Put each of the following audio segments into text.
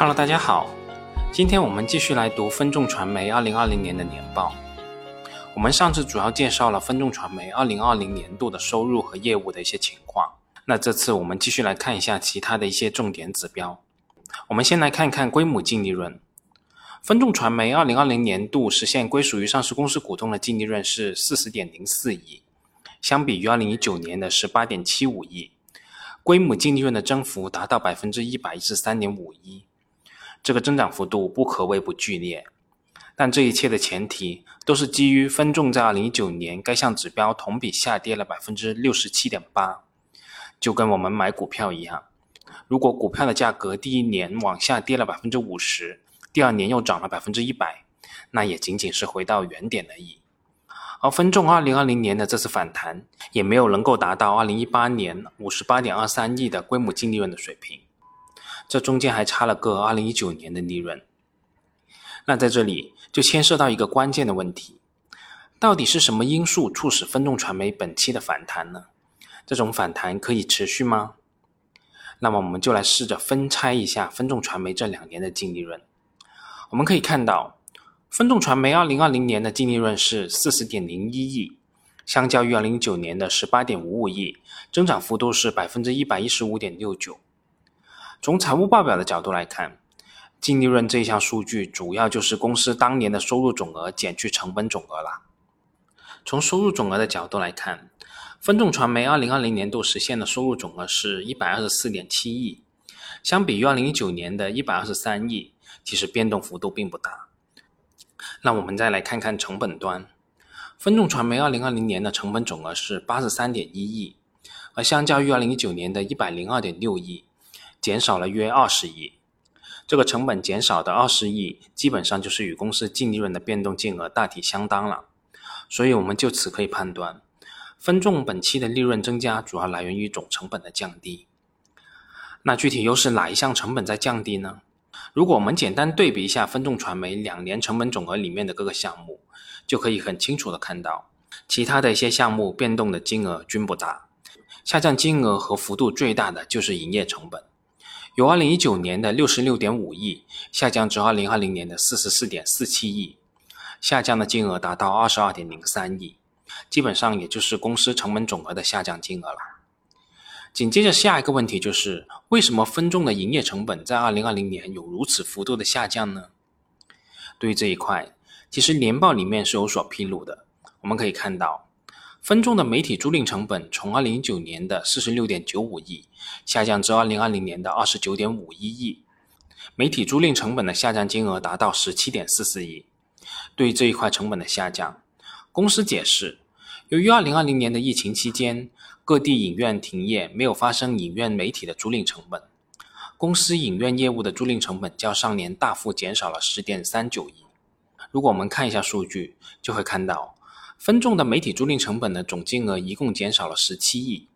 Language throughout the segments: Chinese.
Hello，大家好，今天我们继续来读分众传媒二零二零年的年报。我们上次主要介绍了分众传媒二零二零年度的收入和业务的一些情况，那这次我们继续来看一下其他的一些重点指标。我们先来看看归母净利润。分众传媒二零二零年度实现归属于上市公司股东的净利润是四十点零四亿，相比于二零一九年的十八点七五亿，归母净利润的增幅达到百分之一百一十三点五一。这个增长幅度不可谓不剧烈，但这一切的前提都是基于分众在二零一九年该项指标同比下跌了百分之六十七点八，就跟我们买股票一样，如果股票的价格第一年往下跌了百分之五十，第二年又涨了百分之一百，那也仅仅是回到原点而已。而分众二零二零年的这次反弹，也没有能够达到二零一八年五十八点二三亿的规模净利润的水平。这中间还差了个二零一九年的利润，那在这里就牵涉到一个关键的问题：到底是什么因素促使分众传媒本期的反弹呢？这种反弹可以持续吗？那么我们就来试着分拆一下分众传媒这两年的净利润。我们可以看到，分众传媒二零二零年的净利润是四十点零一亿，相较于二零一九年的十八点五五亿，增长幅度是百分之一百一十五点六九。从财务报表的角度来看，净利润这一项数据主要就是公司当年的收入总额减去成本总额啦。从收入总额的角度来看，分众传媒2020年度实现的收入总额是124.7亿，相比于2019年的123亿，其实变动幅度并不大。那我们再来看看成本端，分众传媒2020年的成本总额是83.1亿，而相较于2019年的102.6亿。减少了约二十亿，这个成本减少的二十亿，基本上就是与公司净利润的变动金额大体相当了。所以，我们就此可以判断，分众本期的利润增加主要来源于总成本的降低。那具体又是哪一项成本在降低呢？如果我们简单对比一下分众传媒两年成本总额里面的各个项目，就可以很清楚的看到，其他的一些项目变动的金额均不大，下降金额和幅度最大的就是营业成本。由二零一九年的六十六点五亿下降至二零二零年的四十四点四七亿，下降的金额达到二十二点零三亿，基本上也就是公司成本总额的下降金额了。紧接着下一个问题就是，为什么分众的营业成本在二零二零年有如此幅度的下降呢？对于这一块，其实年报里面是有所披露的，我们可以看到。分众的媒体租赁成本从二零一九年的四十六点九五亿下降至二零二零年的二十九点五一亿，媒体租赁成本的下降金额达到十七点四四亿。对于这一块成本的下降，公司解释，由于二零二零年的疫情期间各地影院停业，没有发生影院媒体的租赁成本，公司影院业务的租赁成本较上年大幅减少了十点三九亿。如果我们看一下数据，就会看到。分众的媒体租赁成本的总金额一共减少了十七亿，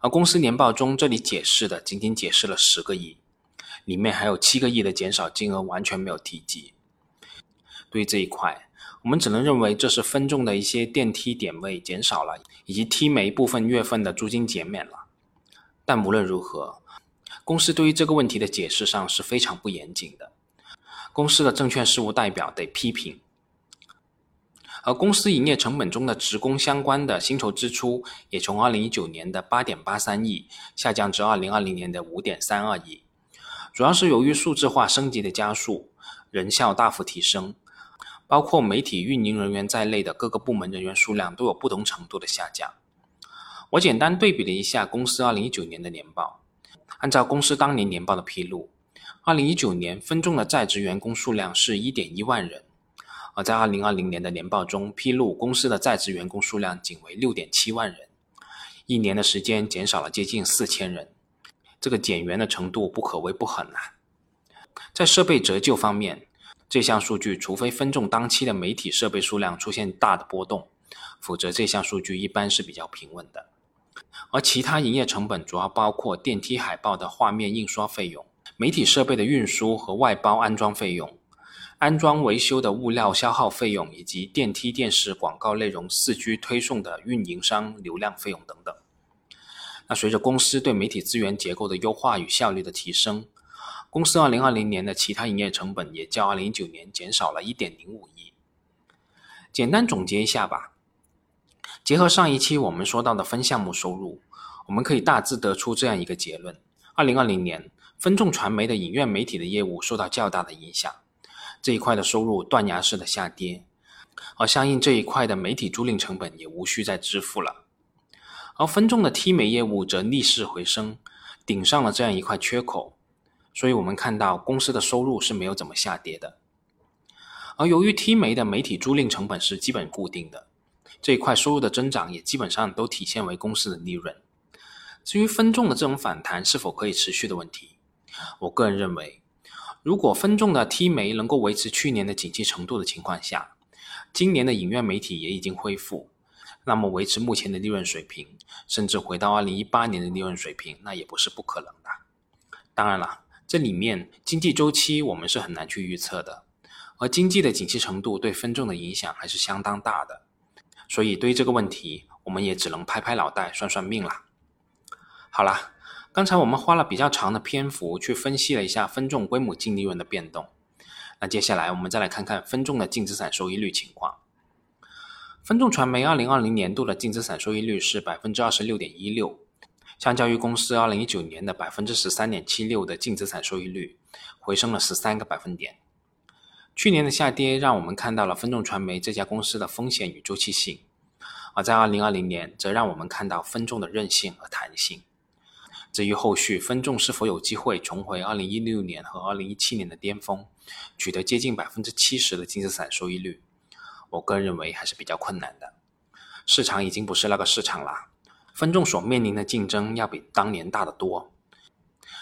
而公司年报中这里解释的仅仅解释了十个亿，里面还有七个亿的减少金额完全没有提及。对于这一块，我们只能认为这是分众的一些电梯点位减少了，以及 T 媒部分月份的租金减免了。但无论如何，公司对于这个问题的解释上是非常不严谨的，公司的证券事务代表得批评。而公司营业成本中的职工相关的薪酬支出也从二零一九年的八点八三亿下降至二零二零年的五点三二亿，主要是由于数字化升级的加速，人效大幅提升，包括媒体运营人员在内的各个部门人员数量都有不同程度的下降。我简单对比了一下公司二零一九年的年报，按照公司当年年报的披露，二零一九年分众的在职员工数量是一点一万人。而在二零二零年的年报中披露，公司的在职员工数量仅为六点七万人，一年的时间减少了接近四千人，这个减员的程度不可谓不狠啊。在设备折旧方面，这项数据除非分众当期的媒体设备数量出现大的波动，否则这项数据一般是比较平稳的。而其他营业成本主要包括电梯海报的画面印刷费用、媒体设备的运输和外包安装费用。安装维修的物料消耗费用，以及电梯电视广告内容四 G 推送的运营商流量费用等等。那随着公司对媒体资源结构的优化与效率的提升，公司2020年的其他营业成本也较2019年减少了1.05亿。简单总结一下吧。结合上一期我们说到的分项目收入，我们可以大致得出这样一个结论：二零二零年分众传媒的影院媒体的业务受到较大的影响，这一块的收入断崖式的下跌，而相应这一块的媒体租赁成本也无需再支付了。而分众的 T 媒业务则逆势回升，顶上了这样一块缺口，所以我们看到公司的收入是没有怎么下跌的。而由于 T 媒的媒体租赁成本是基本固定的。这一块收入的增长也基本上都体现为公司的利润。至于分众的这种反弹是否可以持续的问题，我个人认为，如果分众的 T 媒能够维持去年的景气程度的情况下，今年的影院媒体也已经恢复，那么维持目前的利润水平，甚至回到2018年的利润水平，那也不是不可能的。当然了，这里面经济周期我们是很难去预测的，而经济的景气程度对分众的影响还是相当大的。所以，对于这个问题，我们也只能拍拍脑袋算算命了。好了，刚才我们花了比较长的篇幅去分析了一下分众规模净利润的变动，那接下来我们再来看看分众的净资产收益率情况。分众传媒二零二零年度的净资产收益率是百分之二十六点一六，相较于公司二零一九年的百分之十三点七六的净资产收益率，回升了十三个百分点。去年的下跌让我们看到了分众传媒这家公司的风险与周期性，而在二零二零年则让我们看到分众的韧性和弹性。至于后续分众是否有机会重回二零一六年和二零一七年的巅峰，取得接近百分之七十的净资产收益率，我个人认为还是比较困难的。市场已经不是那个市场了，分众所面临的竞争要比当年大得多。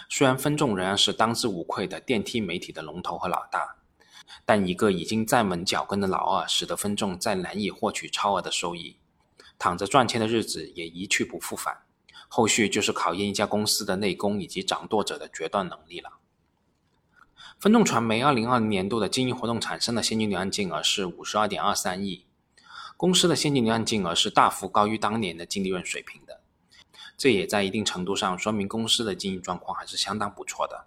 虽然分众仍然是当之无愧的电梯媒体的龙头和老大。但一个已经站稳脚跟的老二，使得分众再难以获取超额的收益，躺着赚钱的日子也一去不复返。后续就是考验一家公司的内功以及掌舵者的决断能力了。分众传媒二零二零年度的经营活动产生的现金流量净额是五十二点二三亿，公司的现金流量净额是大幅高于当年的净利润水平的，这也在一定程度上说明公司的经营状况还是相当不错的。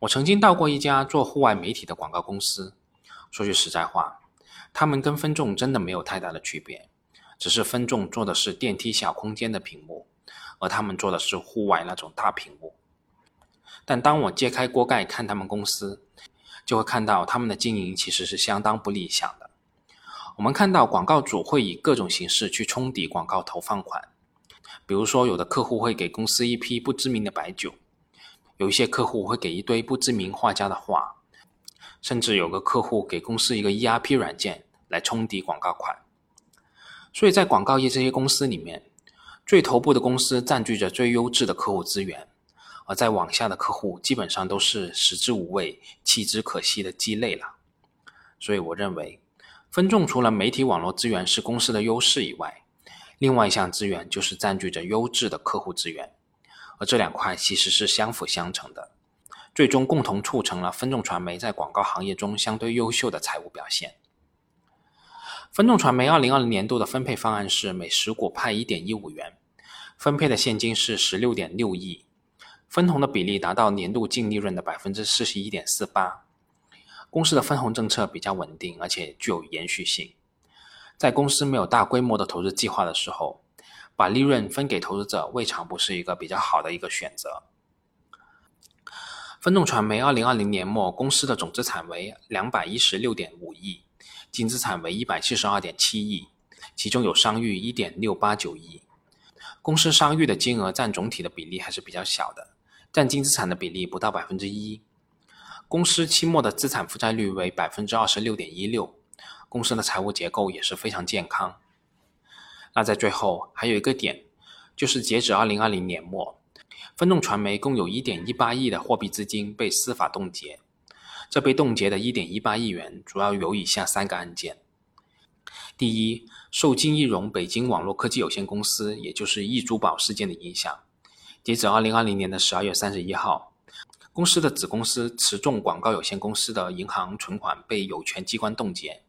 我曾经到过一家做户外媒体的广告公司，说句实在话，他们跟分众真的没有太大的区别，只是分众做的是电梯小空间的屏幕，而他们做的是户外那种大屏幕。但当我揭开锅盖看他们公司，就会看到他们的经营其实是相当不理想的。我们看到广告主会以各种形式去冲抵广告投放款，比如说有的客户会给公司一批不知名的白酒。有一些客户会给一堆不知名画家的画，甚至有个客户给公司一个 ERP 软件来冲抵广告款。所以在广告业这些公司里面，最头部的公司占据着最优质的客户资源，而在往下的客户基本上都是食之无味、弃之可惜的鸡肋了。所以我认为，分众除了媒体网络资源是公司的优势以外，另外一项资源就是占据着优质的客户资源。而这两块其实是相辅相成的，最终共同促成了分众传媒在广告行业中相对优秀的财务表现。分众传媒二零二零年度的分配方案是每十股派一点一五元，分配的现金是十六点六亿，分红的比例达到年度净利润的百分之四十一点四八。公司的分红政策比较稳定，而且具有延续性。在公司没有大规模的投资计划的时候。把利润分给投资者，未尝不是一个比较好的一个选择。分众传媒二零二零年末，公司的总资产为两百一十六点五亿，净资产为一百七十二点七亿，其中有商誉一点六八九亿。公司商誉的金额占总体的比例还是比较小的，占净资产的比例不到百分之一。公司期末的资产负债率为百分之二十六点一六，公司的财务结构也是非常健康。那在最后还有一个点，就是截止二零二零年末，分众传媒共有一点一八亿的货币资金被司法冻结。这被冻结的一点一八亿元主要有以下三个案件：第一，受金易融北京网络科技有限公司，也就是易珠宝事件的影响，截止二零二零年的十二月三十一号，公司的子公司持众广告有限公司的银行存款被有权机关冻结，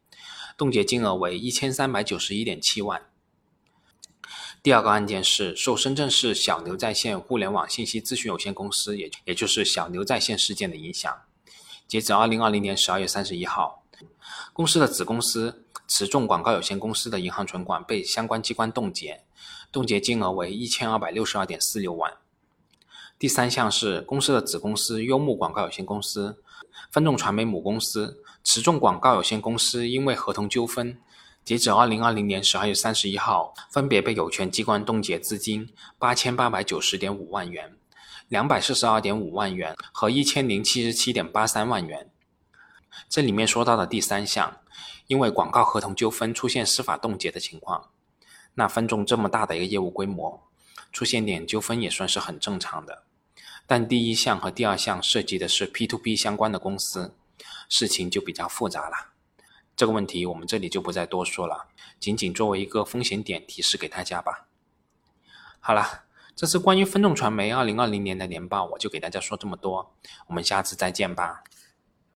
冻结金额为一千三百九十一点七万。第二个案件是受深圳市小牛在线互联网信息咨询有限公司，也也就是小牛在线事件的影响。截止二零二零年十二月三十一号，公司的子公司持众广告有限公司的银行存款被相关机关冻结，冻结金额为一千二百六十二点四六万。第三项是公司的子公司优木广告有限公司、分众传媒母公司、持众广告有限公司因为合同纠纷，截止二零二零年十二月三十一号，分别被有权机关冻结资金八千八百九十点五万元、两百四十二点五万元和一千零七十七点八三万元。这里面说到的第三项，因为广告合同纠纷出现司法冻结的情况，那分众这么大的一个业务规模，出现点纠纷也算是很正常的。但第一项和第二项涉及的是 P to P 相关的公司，事情就比较复杂了。这个问题我们这里就不再多说了，仅仅作为一个风险点提示给大家吧。好了，这次关于分众传媒二零二零年的年报，我就给大家说这么多，我们下次再见吧。